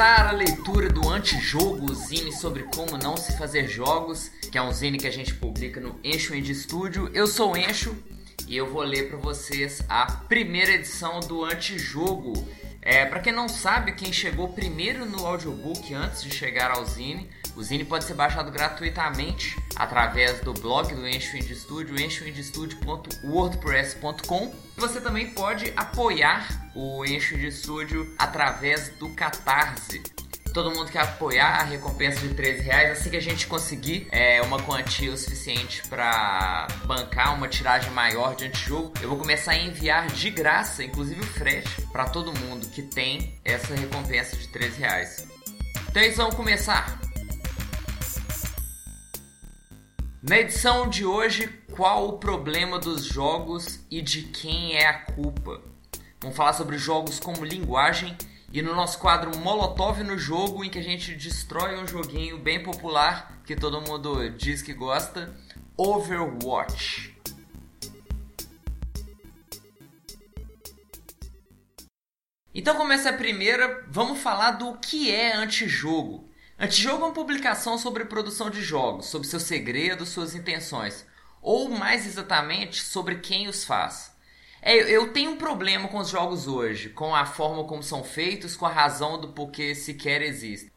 começar a leitura do Antijogo, zine sobre como não se fazer jogos, que é um zine que a gente publica no Encho Indie Studio. Eu sou o Encho e eu vou ler para vocês a primeira edição do Antijogo. É, para quem não sabe, quem chegou primeiro no audiobook antes de chegar ao Zine, o Zine pode ser baixado gratuitamente através do blog do Encho Indie Studio, enchoindiestudio.wordpress.com. Você também pode apoiar o Encho Indie Studio através do Catarse. Todo mundo que apoiar a recompensa de 13 reais, assim que a gente conseguir é, uma quantia o suficiente para bancar uma tiragem maior de antijogo, eu vou começar a enviar de graça, inclusive o frete, para todo mundo que tem essa recompensa de 13 reais. Então eles vão começar. Na edição de hoje, qual o problema dos jogos e de quem é a culpa? Vamos falar sobre jogos como linguagem e no nosso quadro Molotov no jogo, em que a gente destrói um joguinho bem popular que todo mundo diz que gosta, Overwatch. Então começa a primeira, vamos falar do que é antijogo. Antijogo é uma publicação sobre produção de jogos, sobre seus segredos, suas intenções, ou mais exatamente sobre quem os faz. É, eu tenho um problema com os jogos hoje, com a forma como são feitos, com a razão do porquê sequer existem.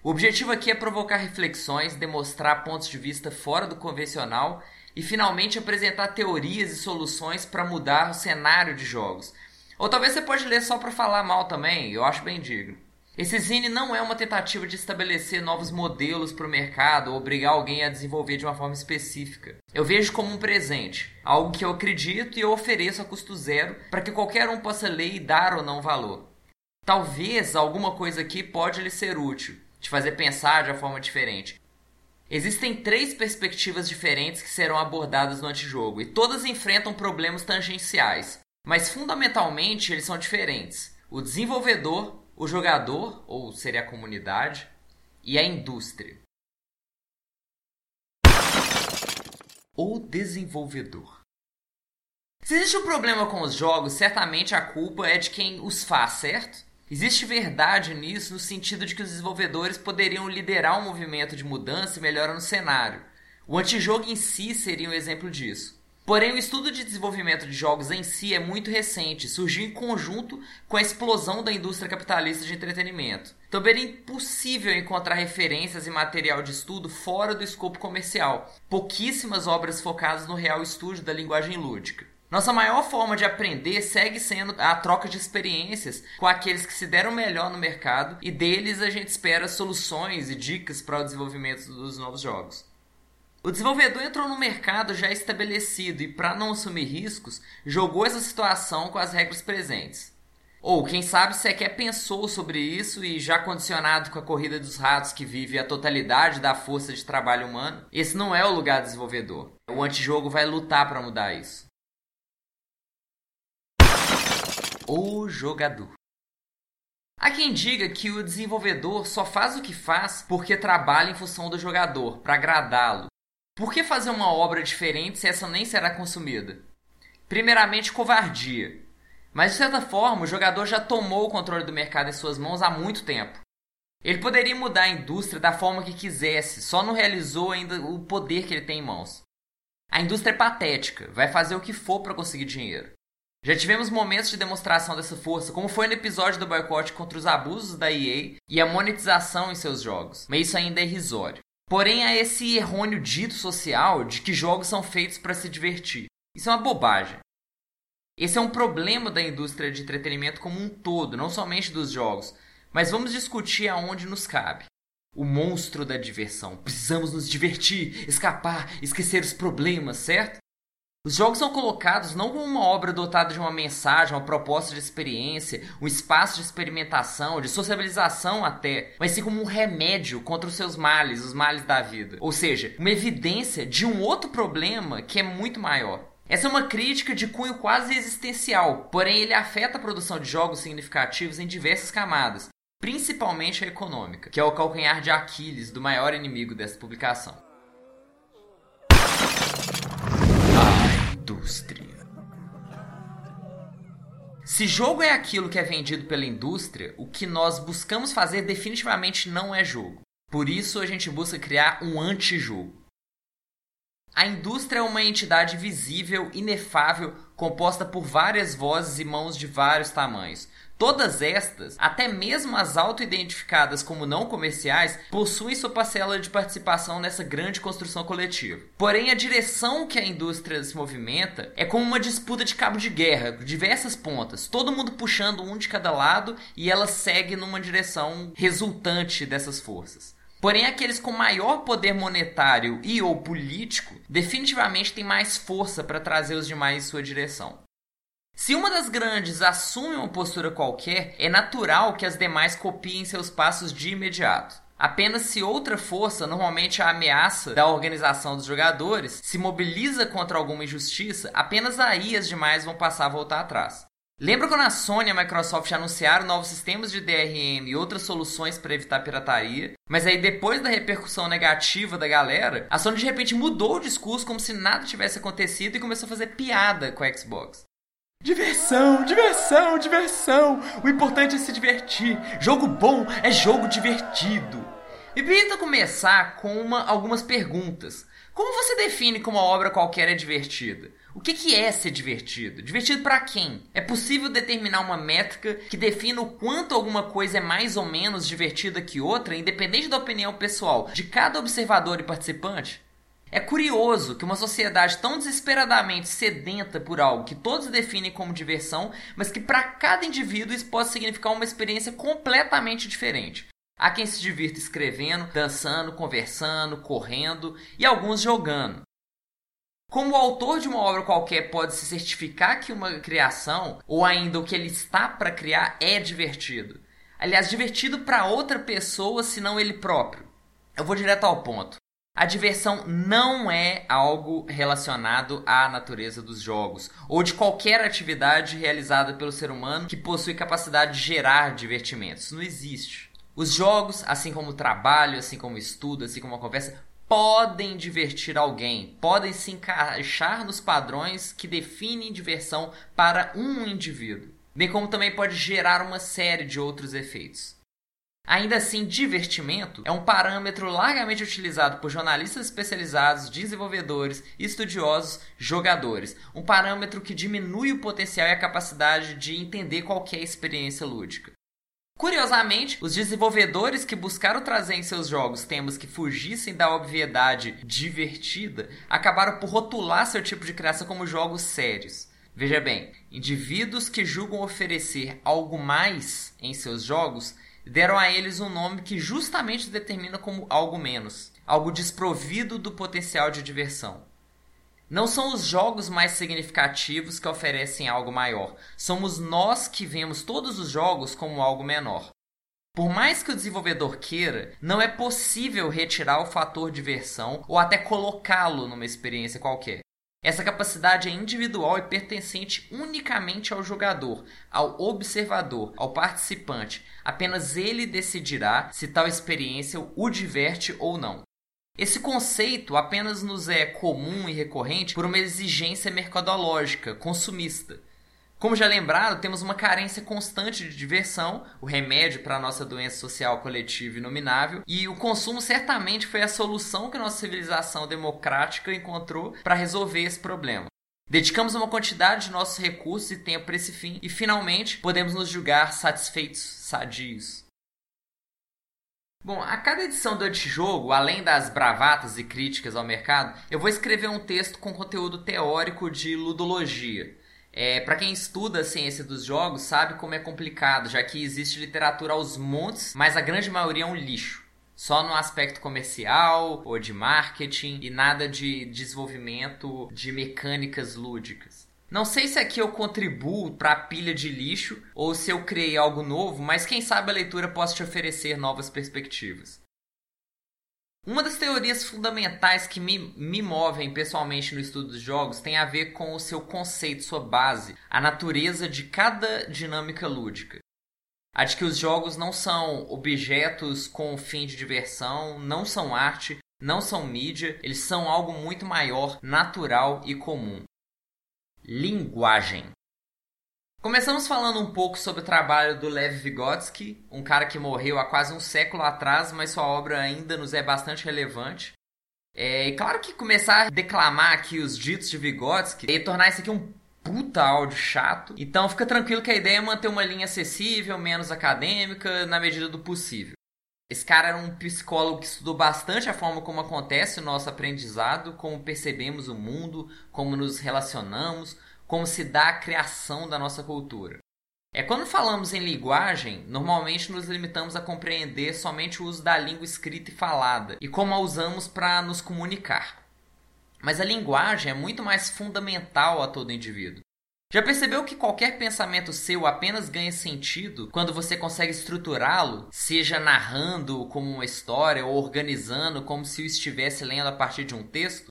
O objetivo aqui é provocar reflexões, demonstrar pontos de vista fora do convencional e finalmente apresentar teorias e soluções para mudar o cenário de jogos. Ou talvez você pode ler só para falar mal também, eu acho bem digno. Esse zine não é uma tentativa de estabelecer novos modelos para o mercado ou obrigar alguém a desenvolver de uma forma específica. Eu vejo como um presente, algo que eu acredito e eu ofereço a custo zero para que qualquer um possa ler e dar ou não valor. Talvez alguma coisa aqui pode lhe ser útil, te fazer pensar de uma forma diferente. Existem três perspectivas diferentes que serão abordadas no antijogo e todas enfrentam problemas tangenciais, mas fundamentalmente eles são diferentes. O desenvolvedor, o jogador, ou seria a comunidade, e a indústria. O desenvolvedor. Se existe um problema com os jogos, certamente a culpa é de quem os faz, certo? Existe verdade nisso no sentido de que os desenvolvedores poderiam liderar um movimento de mudança e melhora no cenário. O antijogo em si seria um exemplo disso. Porém, o estudo de desenvolvimento de jogos em si é muito recente, surgiu em conjunto com a explosão da indústria capitalista de entretenimento. Também é impossível encontrar referências e material de estudo fora do escopo comercial. Pouquíssimas obras focadas no real estúdio da linguagem lúdica. Nossa maior forma de aprender segue sendo a troca de experiências com aqueles que se deram melhor no mercado e deles a gente espera soluções e dicas para o desenvolvimento dos novos jogos. O desenvolvedor entrou no mercado já estabelecido e, para não assumir riscos, jogou essa situação com as regras presentes. Ou, quem sabe, sequer pensou sobre isso e, já condicionado com a corrida dos ratos que vive a totalidade da força de trabalho humano, esse não é o lugar do desenvolvedor. O antijogo vai lutar para mudar isso. O jogador. Há quem diga que o desenvolvedor só faz o que faz porque trabalha em função do jogador, para agradá-lo, por que fazer uma obra diferente se essa nem será consumida? Primeiramente, covardia. Mas de certa forma, o jogador já tomou o controle do mercado em suas mãos há muito tempo. Ele poderia mudar a indústria da forma que quisesse, só não realizou ainda o poder que ele tem em mãos. A indústria é patética, vai fazer o que for para conseguir dinheiro. Já tivemos momentos de demonstração dessa força, como foi no episódio do boicote contra os abusos da EA e a monetização em seus jogos, mas isso ainda é irrisório. Porém, há esse errôneo dito social de que jogos são feitos para se divertir. Isso é uma bobagem. Esse é um problema da indústria de entretenimento como um todo, não somente dos jogos. Mas vamos discutir aonde nos cabe. O monstro da diversão. Precisamos nos divertir, escapar, esquecer os problemas, certo? Os jogos são colocados não como uma obra dotada de uma mensagem, uma proposta de experiência, um espaço de experimentação, de sociabilização até, mas sim como um remédio contra os seus males, os males da vida. Ou seja, uma evidência de um outro problema que é muito maior. Essa é uma crítica de cunho quase existencial, porém ele afeta a produção de jogos significativos em diversas camadas, principalmente a econômica, que é o calcanhar de Aquiles do maior inimigo dessa publicação. Indústria. Se jogo é aquilo que é vendido pela indústria, o que nós buscamos fazer definitivamente não é jogo. Por isso a gente busca criar um antijogo. A indústria é uma entidade visível, inefável, composta por várias vozes e mãos de vários tamanhos. Todas estas, até mesmo as auto-identificadas como não comerciais, possuem sua parcela de participação nessa grande construção coletiva. Porém, a direção que a indústria se movimenta é como uma disputa de cabo de guerra, diversas pontas, todo mundo puxando um de cada lado e ela segue numa direção resultante dessas forças. Porém, aqueles com maior poder monetário e ou político definitivamente têm mais força para trazer os demais em sua direção. Se uma das grandes assume uma postura qualquer, é natural que as demais copiem seus passos de imediato. Apenas se outra força, normalmente a ameaça da organização dos jogadores, se mobiliza contra alguma injustiça, apenas aí as demais vão passar a voltar atrás. Lembra quando a Sony e a Microsoft anunciaram novos sistemas de DRM e outras soluções para evitar pirataria? Mas aí depois da repercussão negativa da galera, a Sony de repente mudou o discurso como se nada tivesse acontecido e começou a fazer piada com a Xbox. Diversão, diversão, diversão. O importante é se divertir. Jogo bom é jogo divertido. Me permita começar com uma, algumas perguntas. Como você define que uma obra qualquer é divertida? O que, que é ser divertido? Divertido para quem? É possível determinar uma métrica que defina o quanto alguma coisa é mais ou menos divertida que outra, independente da opinião pessoal de cada observador e participante? É curioso que uma sociedade tão desesperadamente sedenta por algo que todos definem como diversão, mas que para cada indivíduo isso pode significar uma experiência completamente diferente. Há quem se divirta escrevendo, dançando, conversando, correndo e alguns jogando. Como o autor de uma obra qualquer pode se certificar que uma criação, ou ainda o que ele está para criar, é divertido? Aliás, divertido para outra pessoa, senão ele próprio. Eu vou direto ao ponto. A diversão não é algo relacionado à natureza dos jogos ou de qualquer atividade realizada pelo ser humano que possui capacidade de gerar divertimentos. Isso não existe. Os jogos, assim como o trabalho, assim como o estudo, assim como a conversa, podem divertir alguém, podem se encaixar nos padrões que definem diversão para um indivíduo, bem como também pode gerar uma série de outros efeitos. Ainda assim, divertimento é um parâmetro largamente utilizado por jornalistas especializados, desenvolvedores, estudiosos, jogadores. Um parâmetro que diminui o potencial e a capacidade de entender qualquer experiência lúdica. Curiosamente, os desenvolvedores que buscaram trazer em seus jogos temas que fugissem da obviedade divertida acabaram por rotular seu tipo de criação como jogos sérios. Veja bem, indivíduos que julgam oferecer algo mais em seus jogos deram a eles um nome que justamente determina como algo menos, algo desprovido do potencial de diversão. Não são os jogos mais significativos que oferecem algo maior, somos nós que vemos todos os jogos como algo menor. Por mais que o desenvolvedor queira, não é possível retirar o fator diversão ou até colocá-lo numa experiência qualquer. Essa capacidade é individual e pertencente unicamente ao jogador, ao observador, ao participante. Apenas ele decidirá se tal experiência o diverte ou não. Esse conceito apenas nos é comum e recorrente por uma exigência mercadológica, consumista. Como já lembrado, temos uma carência constante de diversão, o remédio para a nossa doença social coletiva inominável, e o consumo certamente foi a solução que nossa civilização democrática encontrou para resolver esse problema. Dedicamos uma quantidade de nossos recursos e tempo para esse fim e finalmente podemos nos julgar satisfeitos, sadios. Bom, a cada edição do Antijogo, além das bravatas e críticas ao mercado, eu vou escrever um texto com conteúdo teórico de ludologia. É, para quem estuda a ciência dos jogos, sabe como é complicado, já que existe literatura aos montes, mas a grande maioria é um lixo. Só no aspecto comercial ou de marketing e nada de desenvolvimento de mecânicas lúdicas. Não sei se aqui eu contribuo para a pilha de lixo ou se eu criei algo novo, mas quem sabe a leitura possa te oferecer novas perspectivas. Uma das teorias fundamentais que me, me movem pessoalmente no estudo dos jogos tem a ver com o seu conceito, sua base, a natureza de cada dinâmica lúdica. A de que os jogos não são objetos com fim de diversão, não são arte, não são mídia, eles são algo muito maior, natural e comum linguagem. Começamos falando um pouco sobre o trabalho do Lev Vygotsky, um cara que morreu há quase um século atrás, mas sua obra ainda nos é bastante relevante. É, e claro que começar a declamar aqui os ditos de Vygotsky e tornar isso aqui um puta áudio chato. Então fica tranquilo que a ideia é manter uma linha acessível, menos acadêmica, na medida do possível. Esse cara era um psicólogo que estudou bastante a forma como acontece o nosso aprendizado, como percebemos o mundo, como nos relacionamos, como se dá a criação da nossa cultura. É quando falamos em linguagem, normalmente nos limitamos a compreender somente o uso da língua escrita e falada e como a usamos para nos comunicar. Mas a linguagem é muito mais fundamental a todo indivíduo. Já percebeu que qualquer pensamento seu apenas ganha sentido quando você consegue estruturá-lo, seja narrando como uma história ou organizando como se o estivesse lendo a partir de um texto?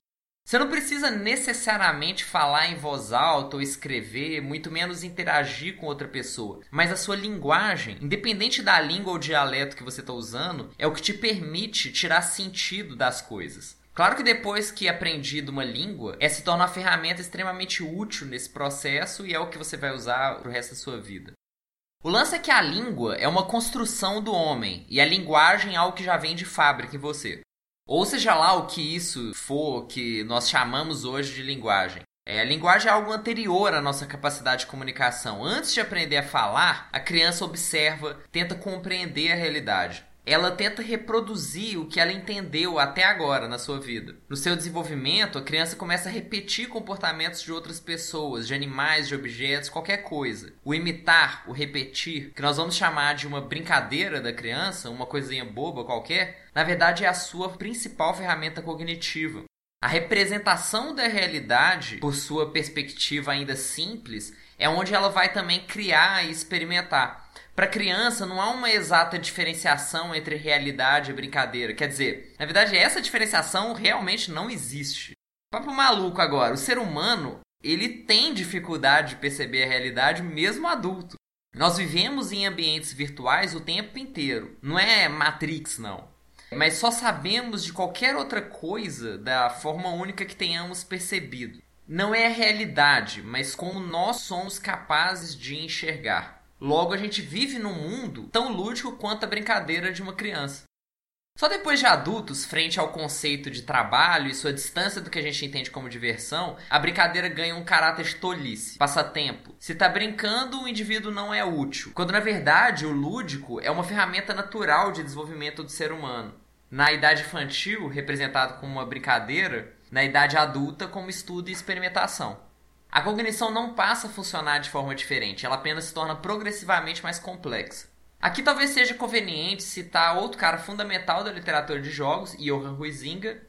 Você não precisa necessariamente falar em voz alta ou escrever, muito menos interagir com outra pessoa. Mas a sua linguagem, independente da língua ou dialeto que você está usando, é o que te permite tirar sentido das coisas. Claro que depois que aprendido uma língua, essa se torna uma ferramenta extremamente útil nesse processo e é o que você vai usar pro resto da sua vida. O lance é que a língua é uma construção do homem e a linguagem é algo que já vem de fábrica em você. Ou seja lá o que isso for que nós chamamos hoje de linguagem. É, a linguagem é algo anterior à nossa capacidade de comunicação. Antes de aprender a falar, a criança observa, tenta compreender a realidade ela tenta reproduzir o que ela entendeu até agora na sua vida. No seu desenvolvimento, a criança começa a repetir comportamentos de outras pessoas, de animais, de objetos, qualquer coisa. O imitar, o repetir, que nós vamos chamar de uma brincadeira da criança, uma coisinha boba qualquer, na verdade é a sua principal ferramenta cognitiva. A representação da realidade, por sua perspectiva ainda simples, é onde ela vai também criar e experimentar. Para criança, não há uma exata diferenciação entre realidade e brincadeira. Quer dizer, na verdade, essa diferenciação realmente não existe. Papo maluco agora. O ser humano, ele tem dificuldade de perceber a realidade mesmo adulto. Nós vivemos em ambientes virtuais o tempo inteiro. Não é Matrix, não. Mas só sabemos de qualquer outra coisa da forma única que tenhamos percebido. Não é a realidade, mas como nós somos capazes de enxergar. Logo, a gente vive num mundo tão lúdico quanto a brincadeira de uma criança. Só depois de adultos, frente ao conceito de trabalho e sua distância do que a gente entende como diversão, a brincadeira ganha um caráter de tolice, passatempo. Se tá brincando, o indivíduo não é útil, quando na verdade o lúdico é uma ferramenta natural de desenvolvimento do ser humano. Na idade infantil, representado como uma brincadeira, na idade adulta, como estudo e experimentação. A cognição não passa a funcionar de forma diferente, ela apenas se torna progressivamente mais complexa. Aqui talvez seja conveniente citar outro cara fundamental da literatura de jogos, Johan Huizinga,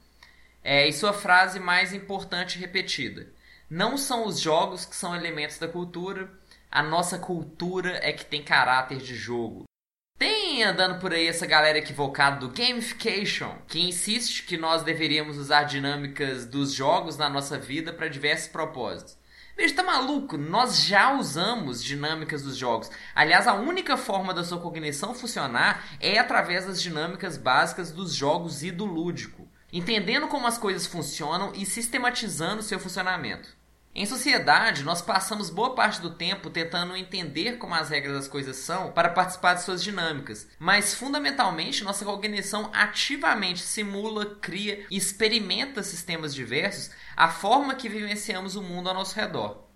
é, e sua frase mais importante repetida. Não são os jogos que são elementos da cultura, a nossa cultura é que tem caráter de jogo. Tem andando por aí essa galera equivocada do gamification, que insiste que nós deveríamos usar dinâmicas dos jogos na nossa vida para diversos propósitos. Veja, tá maluco? Nós já usamos dinâmicas dos jogos. Aliás, a única forma da sua cognição funcionar é através das dinâmicas básicas dos jogos e do lúdico, entendendo como as coisas funcionam e sistematizando seu funcionamento. Em sociedade, nós passamos boa parte do tempo tentando entender como as regras das coisas são para participar de suas dinâmicas, mas fundamentalmente nossa cognição ativamente simula, cria e experimenta sistemas diversos a forma que vivenciamos o mundo ao nosso redor.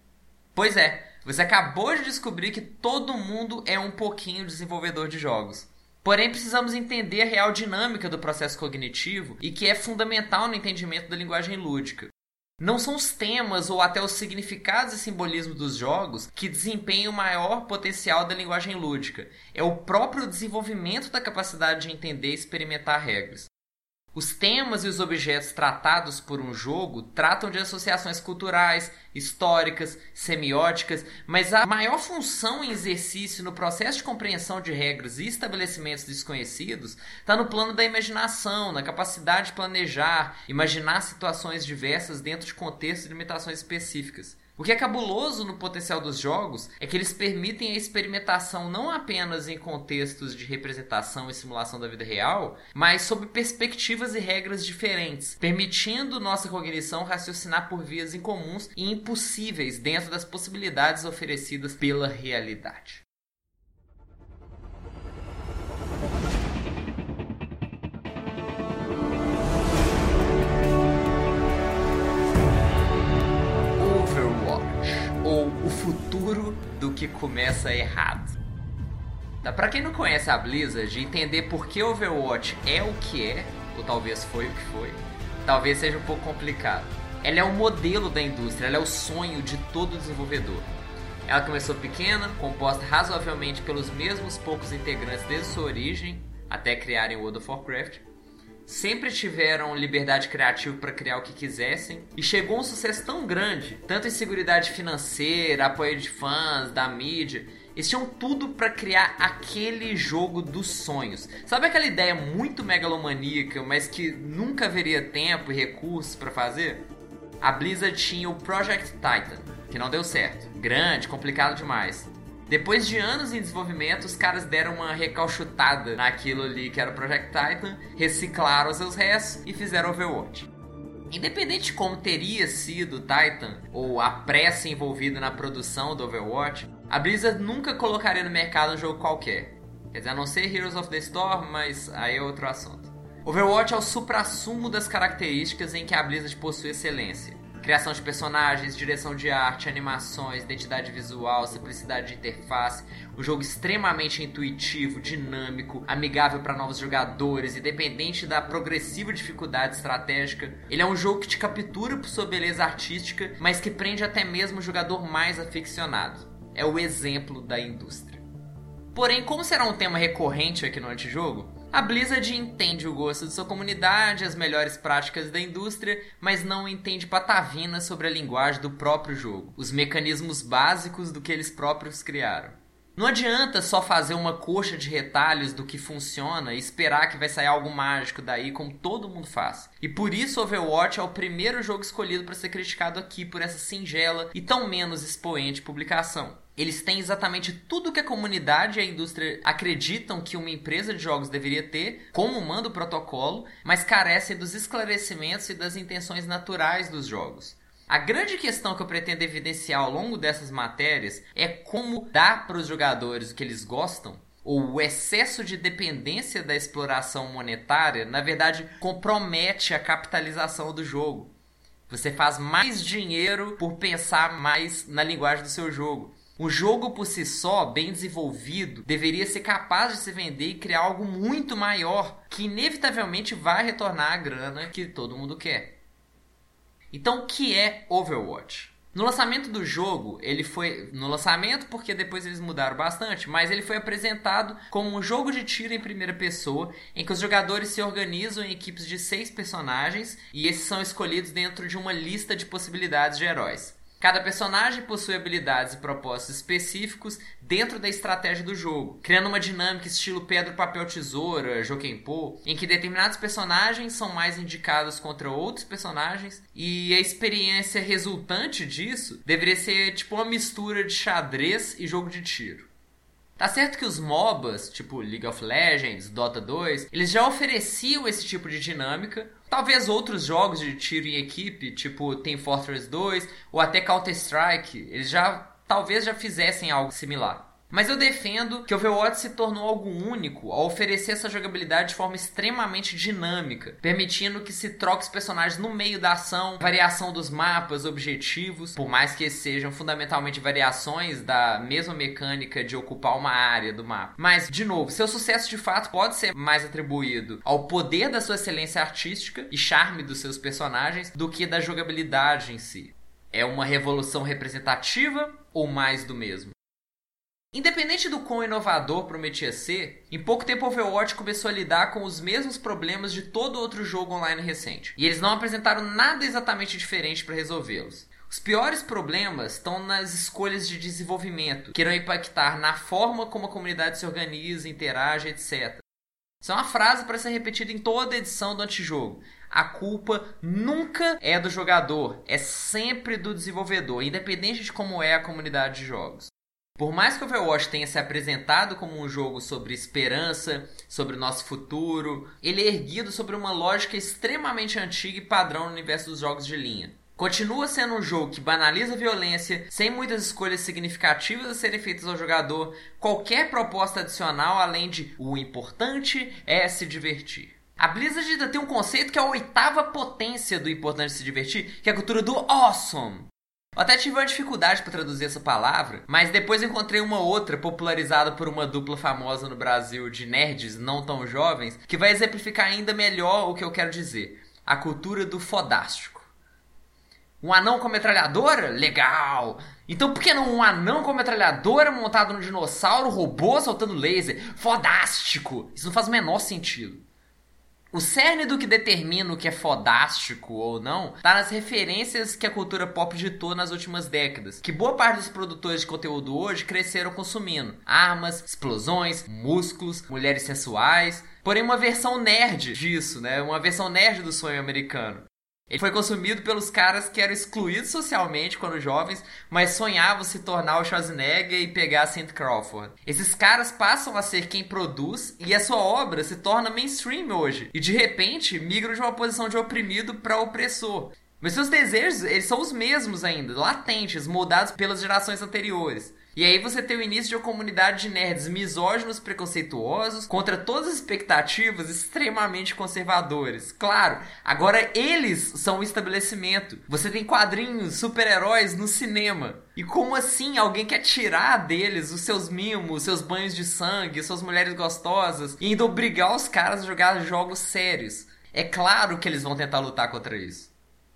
Pois é, você acabou de descobrir que todo mundo é um pouquinho desenvolvedor de jogos. Porém, precisamos entender a real dinâmica do processo cognitivo e que é fundamental no entendimento da linguagem lúdica. Não são os temas ou até os significados e simbolismos dos jogos que desempenham o maior potencial da linguagem lúdica. É o próprio desenvolvimento da capacidade de entender e experimentar regras. Os temas e os objetos tratados por um jogo tratam de associações culturais, históricas, semióticas, mas a maior função em exercício no processo de compreensão de regras e estabelecimentos desconhecidos está no plano da imaginação, na capacidade de planejar, imaginar situações diversas dentro de contextos e limitações específicas. O que é cabuloso no potencial dos jogos é que eles permitem a experimentação não apenas em contextos de representação e simulação da vida real, mas sob perspectivas e regras diferentes, permitindo nossa cognição raciocinar por vias incomuns e impossíveis dentro das possibilidades oferecidas pela realidade. ou o futuro do que começa errado. Tá, pra quem não conhece a Blizzard, entender por que Overwatch é o que é, ou talvez foi o que foi, talvez seja um pouco complicado. Ela é o modelo da indústria, ela é o sonho de todo desenvolvedor. Ela começou pequena, composta razoavelmente pelos mesmos poucos integrantes desde sua origem, até criarem World of Warcraft, sempre tiveram liberdade criativa para criar o que quisessem e chegou um sucesso tão grande, tanto em segurança financeira, apoio de fãs, da mídia. Eles tinham tudo para criar aquele jogo dos sonhos. Sabe aquela ideia muito megalomaníaca, mas que nunca haveria tempo e recursos para fazer? A Blizzard tinha o Project Titan, que não deu certo. Grande, complicado demais. Depois de anos em desenvolvimento, os caras deram uma recalchutada naquilo ali que era o Project Titan, reciclaram seus restos e fizeram Overwatch. Independente de como teria sido o Titan ou a pressa envolvida na produção do Overwatch, a Blizzard nunca colocaria no mercado um jogo qualquer. Quer dizer, a não ser Heroes of the Storm, mas aí é outro assunto. Overwatch é o supra-sumo das características em que a Blizzard possui excelência. Criação de personagens, direção de arte, animações, identidade visual, simplicidade de interface, um jogo extremamente intuitivo, dinâmico, amigável para novos jogadores, independente da progressiva dificuldade estratégica. Ele é um jogo que te captura por sua beleza artística, mas que prende até mesmo o jogador mais aficionado. É o exemplo da indústria. Porém, como será um tema recorrente aqui no Antijogo, a Blizzard entende o gosto de sua comunidade, as melhores práticas da indústria, mas não entende patavina sobre a linguagem do próprio jogo, os mecanismos básicos do que eles próprios criaram. Não adianta só fazer uma coxa de retalhos do que funciona e esperar que vai sair algo mágico daí, como todo mundo faz. E por isso Overwatch é o primeiro jogo escolhido para ser criticado aqui por essa singela e tão menos expoente publicação. Eles têm exatamente tudo que a comunidade e a indústria acreditam que uma empresa de jogos deveria ter, como manda o protocolo, mas carecem dos esclarecimentos e das intenções naturais dos jogos. A grande questão que eu pretendo evidenciar ao longo dessas matérias é como dar para os jogadores o que eles gostam ou o excesso de dependência da exploração monetária, na verdade, compromete a capitalização do jogo. Você faz mais dinheiro por pensar mais na linguagem do seu jogo. Um jogo por si só, bem desenvolvido, deveria ser capaz de se vender e criar algo muito maior, que inevitavelmente vai retornar a grana que todo mundo quer. Então, o que é Overwatch? No lançamento do jogo, ele foi. No lançamento, porque depois eles mudaram bastante, mas ele foi apresentado como um jogo de tiro em primeira pessoa, em que os jogadores se organizam em equipes de seis personagens e esses são escolhidos dentro de uma lista de possibilidades de heróis. Cada personagem possui habilidades e propósitos específicos dentro da estratégia do jogo, criando uma dinâmica estilo pedra, papel, tesoura, Jokenpô, em que determinados personagens são mais indicados contra outros personagens e a experiência resultante disso deveria ser tipo uma mistura de xadrez e jogo de tiro. Tá certo que os MOBAs, tipo League of Legends, Dota 2, eles já ofereciam esse tipo de dinâmica. Talvez outros jogos de tiro em equipe, tipo Team Fortress 2 ou até Counter-Strike, eles já talvez já fizessem algo similar. Mas eu defendo que o Overwatch se tornou algo único ao oferecer essa jogabilidade de forma extremamente dinâmica, permitindo que se troque os personagens no meio da ação, variação dos mapas, objetivos, por mais que sejam fundamentalmente variações da mesma mecânica de ocupar uma área do mapa. Mas, de novo, seu sucesso de fato pode ser mais atribuído ao poder da sua excelência artística e charme dos seus personagens do que da jogabilidade em si. É uma revolução representativa ou mais do mesmo? Independente do quão inovador prometia ser, em pouco tempo Overwatch começou a lidar com os mesmos problemas de todo outro jogo online recente, e eles não apresentaram nada exatamente diferente para resolvê-los. Os piores problemas estão nas escolhas de desenvolvimento, que irão impactar na forma como a comunidade se organiza, interage, etc. Isso é uma frase para ser repetida em toda edição do antijogo. A culpa nunca é do jogador, é sempre do desenvolvedor, independente de como é a comunidade de jogos. Por mais que Overwatch tenha se apresentado como um jogo sobre esperança, sobre o nosso futuro, ele é erguido sobre uma lógica extremamente antiga e padrão no universo dos jogos de linha. Continua sendo um jogo que banaliza a violência, sem muitas escolhas significativas a serem feitas ao jogador, qualquer proposta adicional além de o importante é se divertir. A Blizzard ainda tem um conceito que é a oitava potência do importante se divertir, que é a cultura do awesome. Eu até tive uma dificuldade para traduzir essa palavra, mas depois encontrei uma outra popularizada por uma dupla famosa no Brasil de nerds não tão jovens, que vai exemplificar ainda melhor o que eu quero dizer: a cultura do fodástico. Um anão com metralhadora? Legal! Então por que não um anão com metralhadora montado num dinossauro robô soltando laser? Fodástico! Isso não faz o menor sentido. O cerne do que determina o que é fodástico ou não está nas referências que a cultura pop ditou nas últimas décadas, que boa parte dos produtores de conteúdo hoje cresceram consumindo. Armas, explosões, músculos, mulheres sensuais, porém uma versão nerd disso, né? Uma versão nerd do sonho americano. Ele foi consumido pelos caras que eram excluídos socialmente quando jovens, mas sonhavam se tornar o Schwarzenegger e pegar a St. Crawford. Esses caras passam a ser quem produz e a sua obra se torna mainstream hoje. E de repente migram de uma posição de oprimido para opressor. Mas seus desejos, eles são os mesmos ainda, latentes, moldados pelas gerações anteriores. E aí você tem o início de uma comunidade de nerds misóginos preconceituosos contra todas as expectativas extremamente conservadores. Claro, agora eles são o estabelecimento. Você tem quadrinhos, super-heróis no cinema. E como assim alguém quer tirar deles os seus mimos, seus banhos de sangue, suas mulheres gostosas e ainda obrigar os caras a jogar jogos sérios? É claro que eles vão tentar lutar contra isso.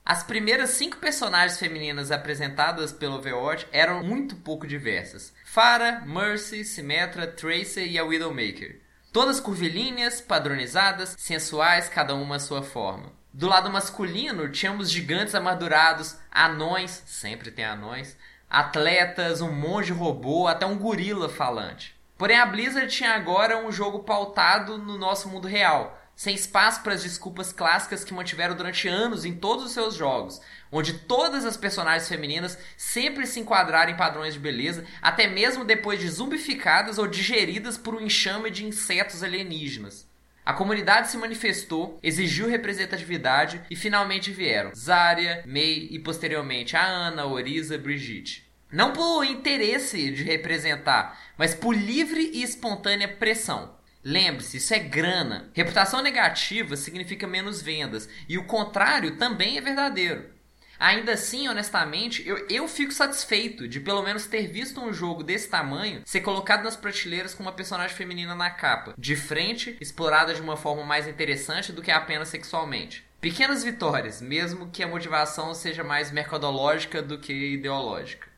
As primeiras cinco personagens femininas apresentadas pelo Overwatch eram muito pouco diversas. Farah, Mercy, Symmetra, Tracer e a Widowmaker. Todas curvilíneas, padronizadas, sensuais, cada uma à sua forma. Do lado masculino, tínhamos gigantes amadurados, anões, sempre tem anões, atletas, um monge robô, até um gorila falante. Porém, a Blizzard tinha agora um jogo pautado no nosso mundo real, sem espaço para as desculpas clássicas que mantiveram durante anos em todos os seus jogos, onde todas as personagens femininas sempre se enquadraram em padrões de beleza, até mesmo depois de zumbificadas ou digeridas por um enxame de insetos alienígenas. A comunidade se manifestou, exigiu representatividade e finalmente vieram Zarya, May e posteriormente a Ana, Orisa, Brigitte. Não por interesse de representar, mas por livre e espontânea pressão. Lembre-se, isso é grana. Reputação negativa significa menos vendas. E o contrário também é verdadeiro. Ainda assim, honestamente, eu, eu fico satisfeito de pelo menos ter visto um jogo desse tamanho ser colocado nas prateleiras com uma personagem feminina na capa, de frente, explorada de uma forma mais interessante do que apenas sexualmente. Pequenas vitórias, mesmo que a motivação seja mais mercadológica do que ideológica.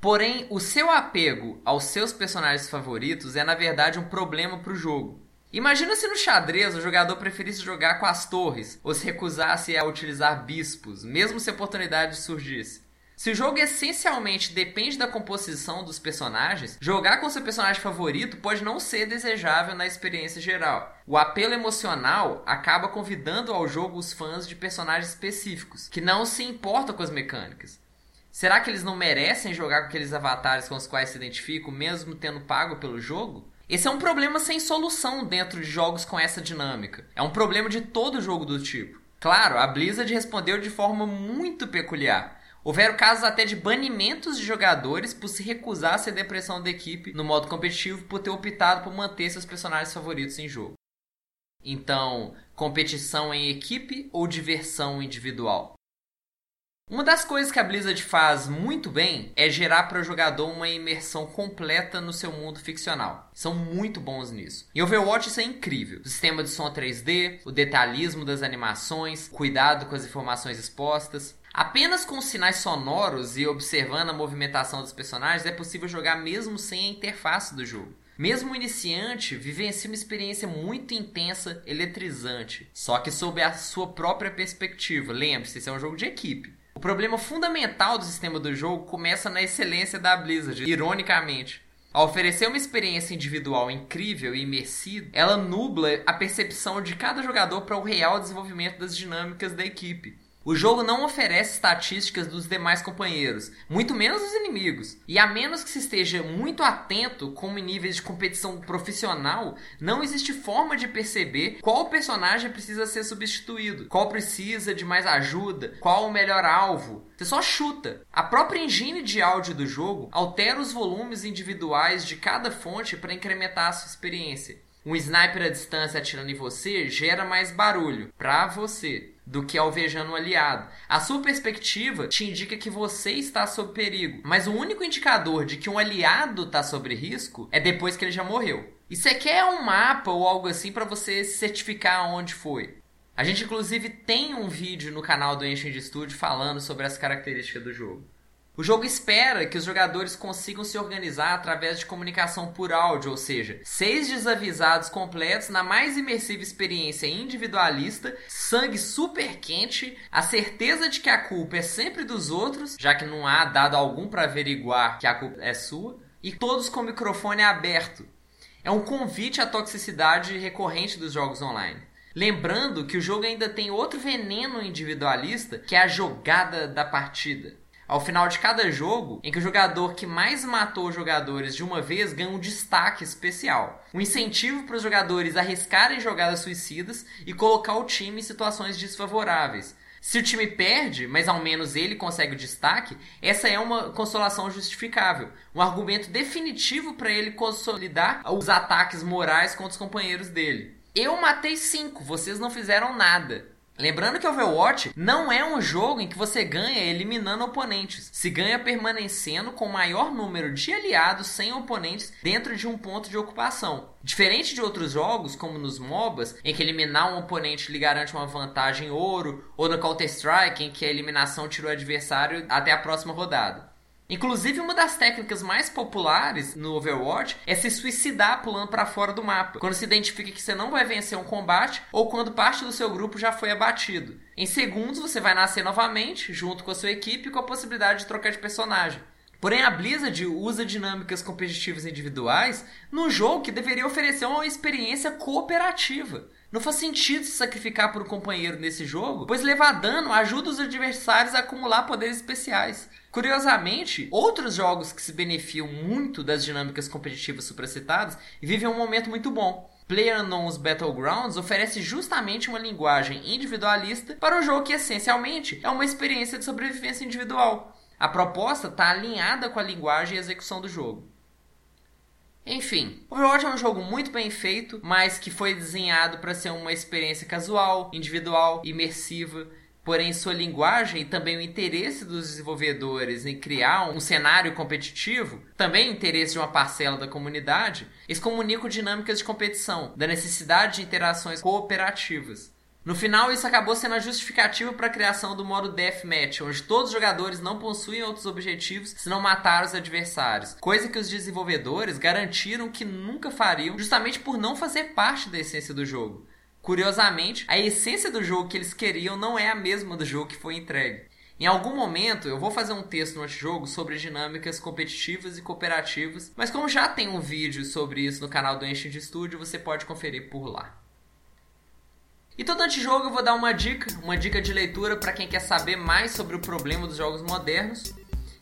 Porém, o seu apego aos seus personagens favoritos é na verdade um problema para o jogo. Imagina se no xadrez o jogador preferisse jogar com as torres ou se recusasse a utilizar bispos, mesmo se a oportunidade surgisse. Se o jogo essencialmente depende da composição dos personagens, jogar com seu personagem favorito pode não ser desejável na experiência geral. O apelo emocional acaba convidando ao jogo os fãs de personagens específicos, que não se importam com as mecânicas. Será que eles não merecem jogar com aqueles avatares com os quais se identificam, mesmo tendo pago pelo jogo? Esse é um problema sem solução dentro de jogos com essa dinâmica. É um problema de todo jogo do tipo. Claro, a Blizzard respondeu de forma muito peculiar. Houveram casos até de banimentos de jogadores por se recusar a ceder pressão da equipe no modo competitivo por ter optado por manter seus personagens favoritos em jogo. Então, competição em equipe ou diversão individual? Uma das coisas que a Blizzard faz muito bem é gerar para o jogador uma imersão completa no seu mundo ficcional. São muito bons nisso. Em Overwatch isso é incrível. O sistema de som 3D, o detalhismo das animações, cuidado com as informações expostas. Apenas com sinais sonoros e observando a movimentação dos personagens é possível jogar mesmo sem a interface do jogo. Mesmo o iniciante vivencia uma experiência muito intensa, eletrizante, só que sob a sua própria perspectiva. Lembre-se, isso é um jogo de equipe. O problema fundamental do sistema do jogo começa na excelência da Blizzard, ironicamente. Ao oferecer uma experiência individual incrível e imersiva, ela nubla a percepção de cada jogador para o real desenvolvimento das dinâmicas da equipe. O jogo não oferece estatísticas dos demais companheiros, muito menos dos inimigos. E a menos que se esteja muito atento como em níveis de competição profissional, não existe forma de perceber qual personagem precisa ser substituído, qual precisa de mais ajuda, qual o melhor alvo. Você só chuta. A própria engine de áudio do jogo altera os volumes individuais de cada fonte para incrementar a sua experiência. Um sniper à distância atirando em você gera mais barulho para você do que alvejando um aliado. A sua perspectiva te indica que você está sob perigo, mas o único indicador de que um aliado está sob risco é depois que ele já morreu. E você quer um mapa ou algo assim para você certificar onde foi. A gente inclusive tem um vídeo no canal do Ancient Studio falando sobre as características do jogo. O jogo espera que os jogadores consigam se organizar através de comunicação por áudio, ou seja, seis desavisados completos na mais imersiva experiência individualista, sangue super quente, a certeza de que a culpa é sempre dos outros, já que não há dado algum para averiguar que a culpa é sua, e todos com o microfone aberto. É um convite à toxicidade recorrente dos jogos online. Lembrando que o jogo ainda tem outro veneno individualista, que é a jogada da partida. Ao final de cada jogo, em que o jogador que mais matou jogadores de uma vez ganha um destaque especial. Um incentivo para os jogadores arriscarem jogadas suicidas e colocar o time em situações desfavoráveis. Se o time perde, mas ao menos ele consegue o destaque, essa é uma consolação justificável, um argumento definitivo para ele consolidar os ataques morais contra os companheiros dele. Eu matei cinco, vocês não fizeram nada. Lembrando que Overwatch não é um jogo em que você ganha eliminando oponentes, se ganha permanecendo com o maior número de aliados sem oponentes dentro de um ponto de ocupação. Diferente de outros jogos, como nos MOBAs, em que eliminar um oponente lhe garante uma vantagem ouro, ou no Counter-Strike, em que a eliminação tira o adversário até a próxima rodada. Inclusive, uma das técnicas mais populares no Overwatch é se suicidar pulando para fora do mapa, quando se identifica que você não vai vencer um combate ou quando parte do seu grupo já foi abatido. Em segundos, você vai nascer novamente, junto com a sua equipe, com a possibilidade de trocar de personagem. Porém, a Blizzard usa dinâmicas competitivas individuais num jogo que deveria oferecer uma experiência cooperativa. Não faz sentido se sacrificar por um companheiro nesse jogo, pois levar dano ajuda os adversários a acumular poderes especiais. Curiosamente, outros jogos que se beneficiam muito das dinâmicas competitivas supracitadas vivem um momento muito bom. PlayerUnknown's Battlegrounds oferece justamente uma linguagem individualista para um jogo que essencialmente é uma experiência de sobrevivência individual. A proposta está alinhada com a linguagem e execução do jogo. Enfim, Overwatch é um jogo muito bem feito, mas que foi desenhado para ser uma experiência casual, individual, imersiva. Porém, sua linguagem e também o interesse dos desenvolvedores em criar um cenário competitivo, também o interesse de uma parcela da comunidade, eles comunicam dinâmicas de competição, da necessidade de interações cooperativas. No final, isso acabou sendo a justificativa para a criação do modo Deathmatch, onde todos os jogadores não possuem outros objetivos senão matar os adversários, coisa que os desenvolvedores garantiram que nunca fariam, justamente por não fazer parte da essência do jogo. Curiosamente, a essência do jogo que eles queriam não é a mesma do jogo que foi entregue. Em algum momento eu vou fazer um texto no jogo sobre dinâmicas competitivas e cooperativas, mas como já tem um vídeo sobre isso no canal do Ancient Studio, você pode conferir por lá. E todo antijogo eu vou dar uma dica, uma dica de leitura para quem quer saber mais sobre o problema dos jogos modernos.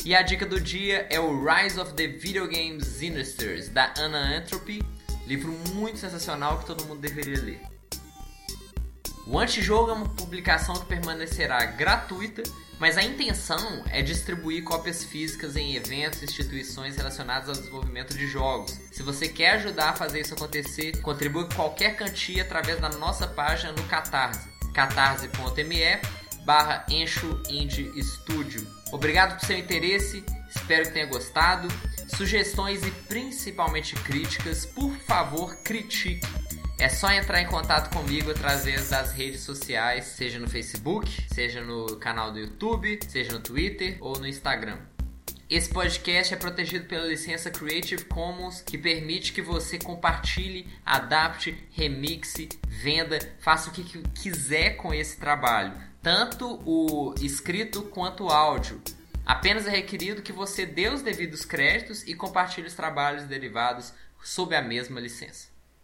E a dica do dia é o Rise of the Video Game Sinisters, da Anna Entropy, livro muito sensacional que todo mundo deveria ler. O Antijogo é uma publicação que permanecerá gratuita, mas a intenção é distribuir cópias físicas em eventos e instituições relacionadas ao desenvolvimento de jogos. Se você quer ajudar a fazer isso acontecer, contribua com qualquer quantia através da nossa página no Catarse, catarse.me barra Encho Indie Studio. Obrigado por seu interesse, espero que tenha gostado. Sugestões e principalmente críticas, por favor critique é só entrar em contato comigo através das redes sociais, seja no Facebook, seja no canal do YouTube, seja no Twitter ou no Instagram. Esse podcast é protegido pela licença Creative Commons, que permite que você compartilhe, adapte, remixe, venda, faça o que quiser com esse trabalho, tanto o escrito quanto o áudio. Apenas é requerido que você dê os devidos créditos e compartilhe os trabalhos derivados sob a mesma licença.